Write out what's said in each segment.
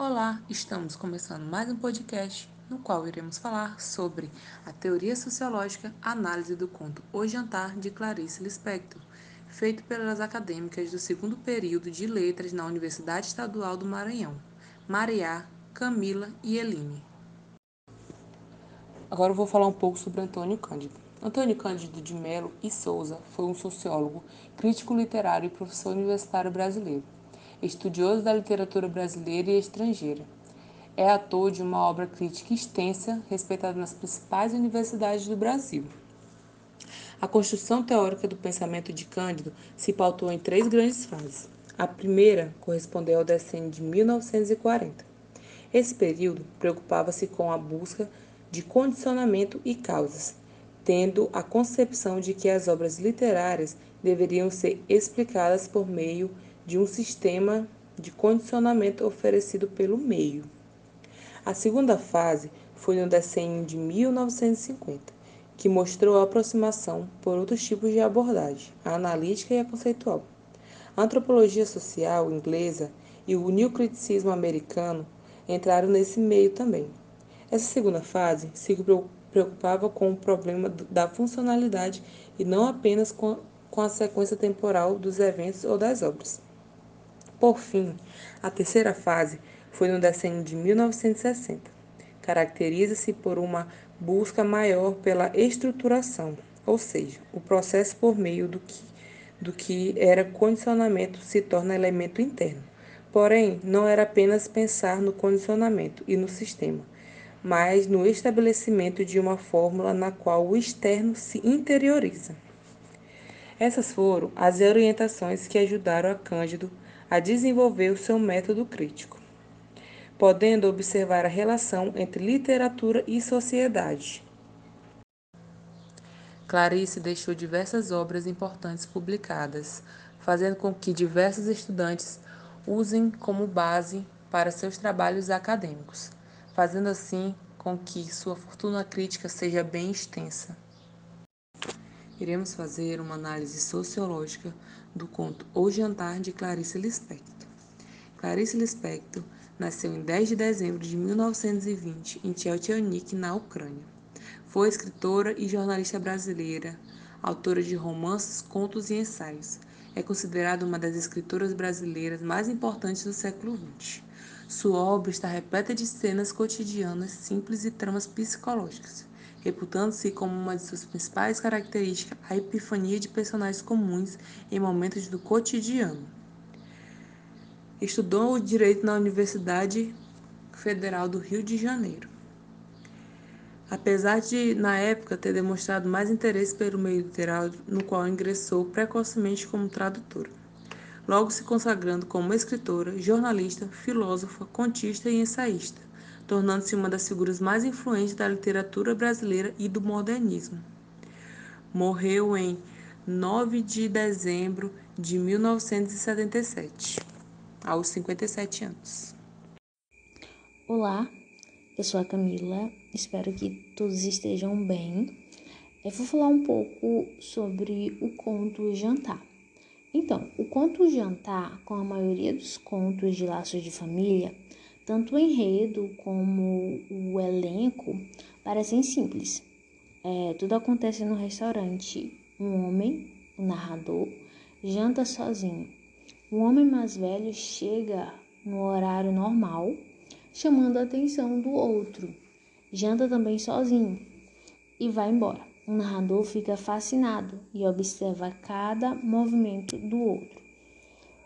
Olá, estamos começando mais um podcast no qual iremos falar sobre a teoria sociológica análise do conto O Jantar de Clarice Lispector, feito pelas acadêmicas do segundo período de letras na Universidade Estadual do Maranhão, Mariá, Camila e Eline. Agora eu vou falar um pouco sobre Antônio Cândido. Antônio Cândido de Melo e Souza foi um sociólogo, crítico literário e professor universitário brasileiro estudioso da literatura brasileira e estrangeira. É autor de uma obra crítica extensa, respeitada nas principais universidades do Brasil. A construção teórica do pensamento de Cândido se pautou em três grandes fases. A primeira correspondeu ao decênio de 1940. Esse período preocupava-se com a busca de condicionamento e causas, tendo a concepção de que as obras literárias deveriam ser explicadas por meio de de um sistema de condicionamento oferecido pelo meio. A segunda fase foi no decênio de 1950, que mostrou a aproximação por outros tipos de abordagem, a analítica e a conceitual. A antropologia social inglesa e o neocriticismo americano entraram nesse meio também. Essa segunda fase se preocupava com o problema da funcionalidade e não apenas com a sequência temporal dos eventos ou das obras. Por fim, a terceira fase foi no decênio de 1960. Caracteriza-se por uma busca maior pela estruturação, ou seja, o processo por meio do que, do que era condicionamento se torna elemento interno. Porém, não era apenas pensar no condicionamento e no sistema, mas no estabelecimento de uma fórmula na qual o externo se interioriza. Essas foram as orientações que ajudaram a Cândido a desenvolver o seu método crítico, podendo observar a relação entre literatura e sociedade. Clarice deixou diversas obras importantes publicadas, fazendo com que diversos estudantes usem como base para seus trabalhos acadêmicos, fazendo assim com que sua fortuna crítica seja bem extensa. Iremos fazer uma análise sociológica do conto O Jantar de Clarice Lispector. Clarice Lispector nasceu em 10 de dezembro de 1920 em Tcheltchanik, na Ucrânia. Foi escritora e jornalista brasileira, autora de romances, contos e ensaios. É considerada uma das escritoras brasileiras mais importantes do século XX. Sua obra está repleta de cenas cotidianas simples e tramas psicológicas reputando-se como uma de suas principais características a epifania de personagens comuns em momentos do cotidiano. Estudou o direito na Universidade Federal do Rio de Janeiro. Apesar de, na época, ter demonstrado mais interesse pelo meio literário, no qual ingressou precocemente como tradutora, logo se consagrando como escritora, jornalista, filósofa, contista e ensaísta tornando-se uma das figuras mais influentes da literatura brasileira e do modernismo. Morreu em 9 de dezembro de 1977, aos 57 anos. Olá, eu sou a Camila, espero que todos estejam bem. Eu vou falar um pouco sobre o conto Jantar. Então, o conto Jantar, com a maioria dos contos de laços de família, tanto o enredo como o elenco parecem simples. É, tudo acontece no restaurante. Um homem, o narrador, janta sozinho. Um homem mais velho chega no horário normal, chamando a atenção do outro. Janta também sozinho e vai embora. O narrador fica fascinado e observa cada movimento do outro.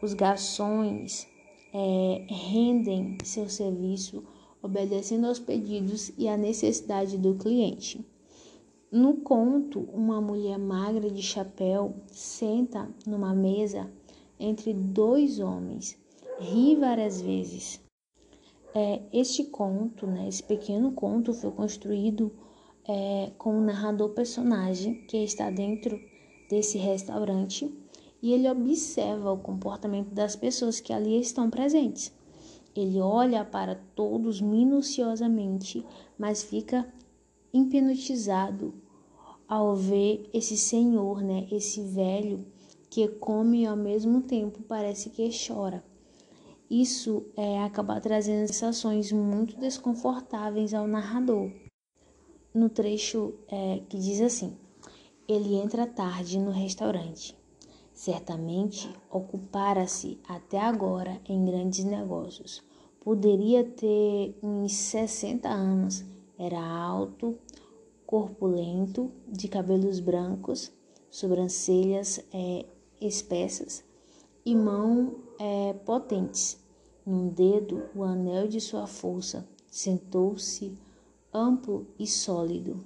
Os garçons é, rendem seu serviço obedecendo aos pedidos e à necessidade do cliente. No conto, uma mulher magra de chapéu senta numa mesa entre dois homens, ri várias vezes. É, este conto, né, esse pequeno conto, foi construído é, com um narrador personagem que está dentro desse restaurante e ele observa o comportamento das pessoas que ali estão presentes. Ele olha para todos minuciosamente, mas fica hipnotizado ao ver esse senhor, né, esse velho que come e ao mesmo tempo parece que chora. isso é acabar trazendo sensações muito desconfortáveis ao narrador. No trecho é, que diz assim: Ele entra tarde no restaurante. Certamente ocupara-se até agora em grandes negócios. Poderia ter uns 60 anos. Era alto, corpulento, de cabelos brancos, sobrancelhas é, espessas e mãos é, potentes. Num dedo, o anel de sua força. Sentou-se amplo e sólido.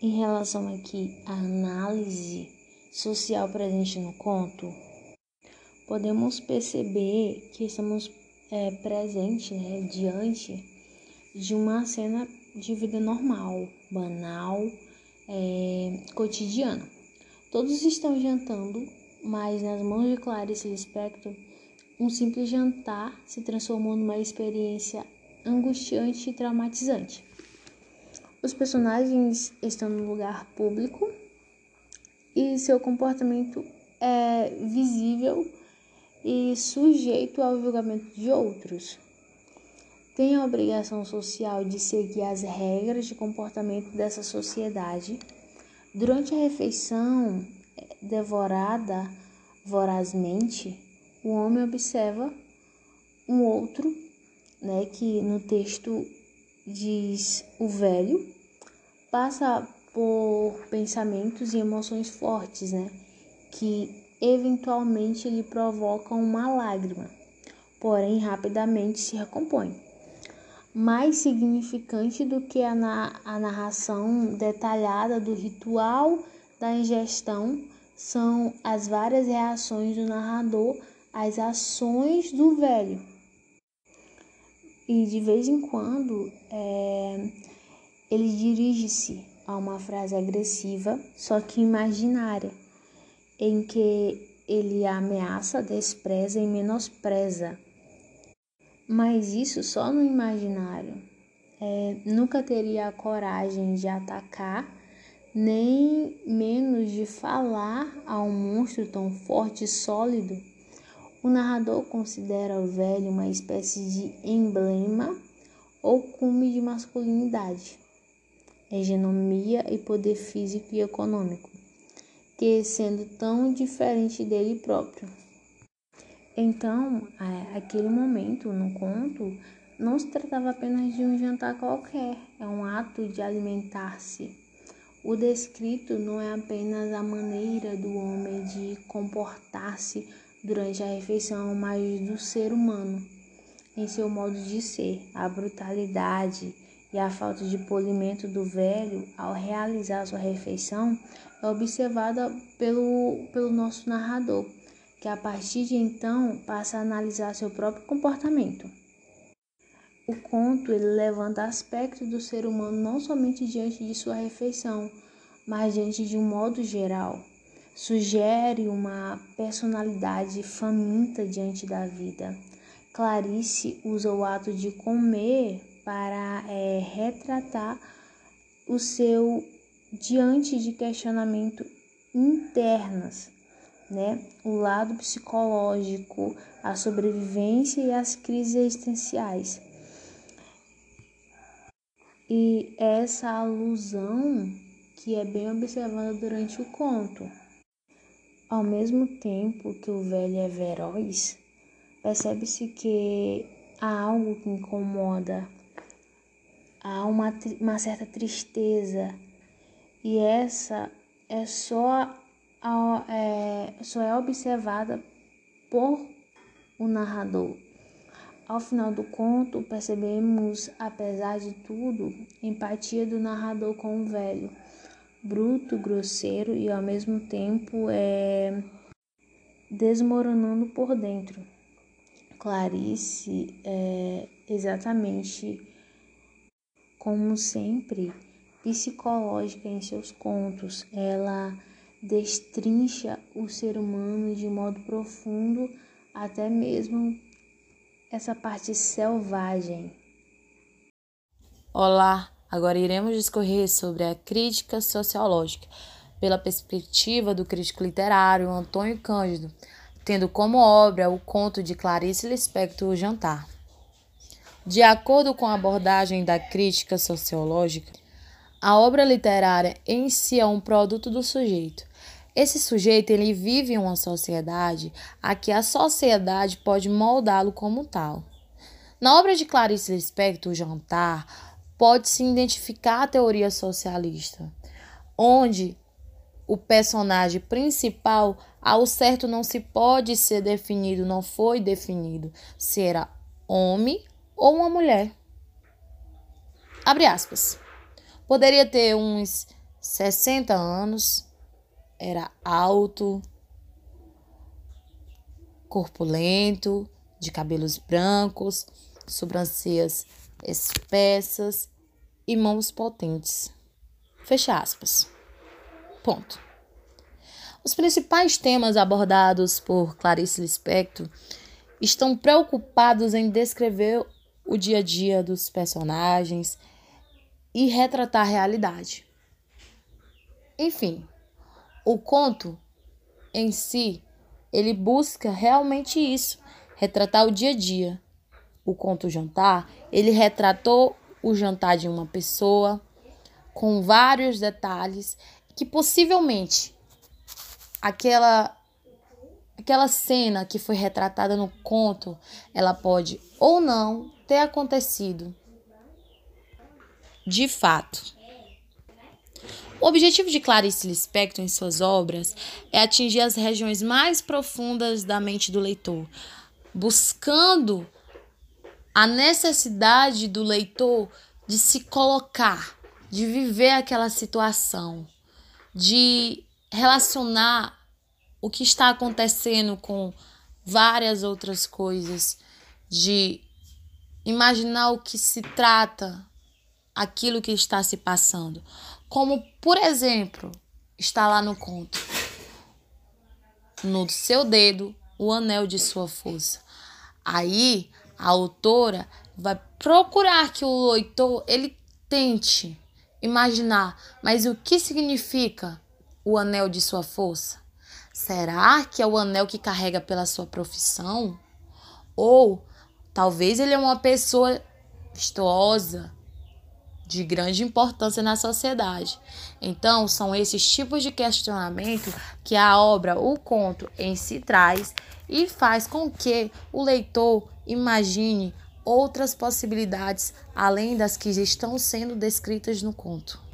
Em relação aqui à análise social presente no conto, podemos perceber que estamos é, presentes né, diante de uma cena de vida normal, banal, é, cotidiana. Todos estão jantando, mas nas mãos de Clarice Lispector, um simples jantar se transformou numa experiência angustiante e traumatizante. Os personagens estão no lugar público e seu comportamento é visível e sujeito ao julgamento de outros. Tem a obrigação social de seguir as regras de comportamento dessa sociedade. Durante a refeição devorada vorazmente, o homem observa um outro, né, que no texto diz o velho, passa por pensamentos e emoções fortes, né? Que eventualmente lhe provocam uma lágrima, porém rapidamente se recompõe. Mais significante do que a, na a narração detalhada do ritual da ingestão são as várias reações do narrador às ações do velho. E de vez em quando é, ele dirige-se a uma frase agressiva, só que imaginária, em que ele ameaça, despreza e menospreza. Mas isso só no imaginário. É, nunca teria a coragem de atacar, nem menos de falar a um monstro tão forte e sólido. O narrador considera o velho uma espécie de emblema ou cume de masculinidade hegemonia e poder físico e econômico, que sendo tão diferente dele próprio. Então, aquele momento no conto não se tratava apenas de um jantar qualquer, é um ato de alimentar-se. O descrito não é apenas a maneira do homem de comportar-se durante a refeição, mas do ser humano em seu modo de ser, a brutalidade e a falta de polimento do velho ao realizar sua refeição é observada pelo, pelo nosso narrador, que a partir de então passa a analisar seu próprio comportamento. O conto ele levanta aspectos do ser humano não somente diante de sua refeição, mas diante de um modo geral. Sugere uma personalidade faminta diante da vida. Clarice usa o ato de comer para é, retratar o seu diante de questionamento internos, né? O lado psicológico, a sobrevivência e as crises existenciais. E essa alusão que é bem observada durante o conto. Ao mesmo tempo que o velho é veroz, percebe-se que há algo que incomoda. Há uma, uma certa tristeza. E essa é só, é, só é observada por o narrador. Ao final do conto, percebemos, apesar de tudo, empatia do narrador com o velho, bruto, grosseiro e ao mesmo tempo é, desmoronando por dentro. Clarice é exatamente como sempre, psicológica em seus contos. Ela destrincha o ser humano de modo profundo, até mesmo essa parte selvagem. Olá, agora iremos discorrer sobre a crítica sociológica pela perspectiva do crítico literário Antônio Cândido. tendo como obra o conto de Clarice Lispector O Jantar. De acordo com a abordagem da crítica sociológica, a obra literária em si é um produto do sujeito. Esse sujeito ele vive em uma sociedade a que a sociedade pode moldá-lo como tal. Na obra de Clarice Lispector, O Jantar, pode-se identificar a teoria socialista, onde o personagem principal, ao certo não se pode ser definido, não foi definido se era homem ou uma mulher. Abre aspas. Poderia ter uns 60 anos, era alto, corpulento, de cabelos brancos, sobrancelhas espessas e mãos potentes. Fecha aspas. Ponto. Os principais temas abordados por Clarice Lispector estão preocupados em descrever o dia a dia dos personagens e retratar a realidade. Enfim, o conto em si, ele busca realmente isso, retratar o dia a dia. O conto Jantar, ele retratou o jantar de uma pessoa com vários detalhes que possivelmente aquela aquela cena que foi retratada no conto, ela pode ou não ter acontecido de fato. O objetivo de Clarice Lispector em suas obras é atingir as regiões mais profundas da mente do leitor, buscando a necessidade do leitor de se colocar, de viver aquela situação, de relacionar o que está acontecendo com várias outras coisas, de imaginar o que se trata, aquilo que está se passando. Como, por exemplo, está lá no conto. No seu dedo, o anel de sua força. Aí, a autora vai procurar que o leitor ele tente imaginar, mas o que significa o anel de sua força? Será que é o anel que carrega pela sua profissão? Ou talvez ele é uma pessoa vistosa, de grande importância na sociedade. Então, são esses tipos de questionamento que a obra, o conto em si traz e faz com que o leitor imagine outras possibilidades além das que estão sendo descritas no conto.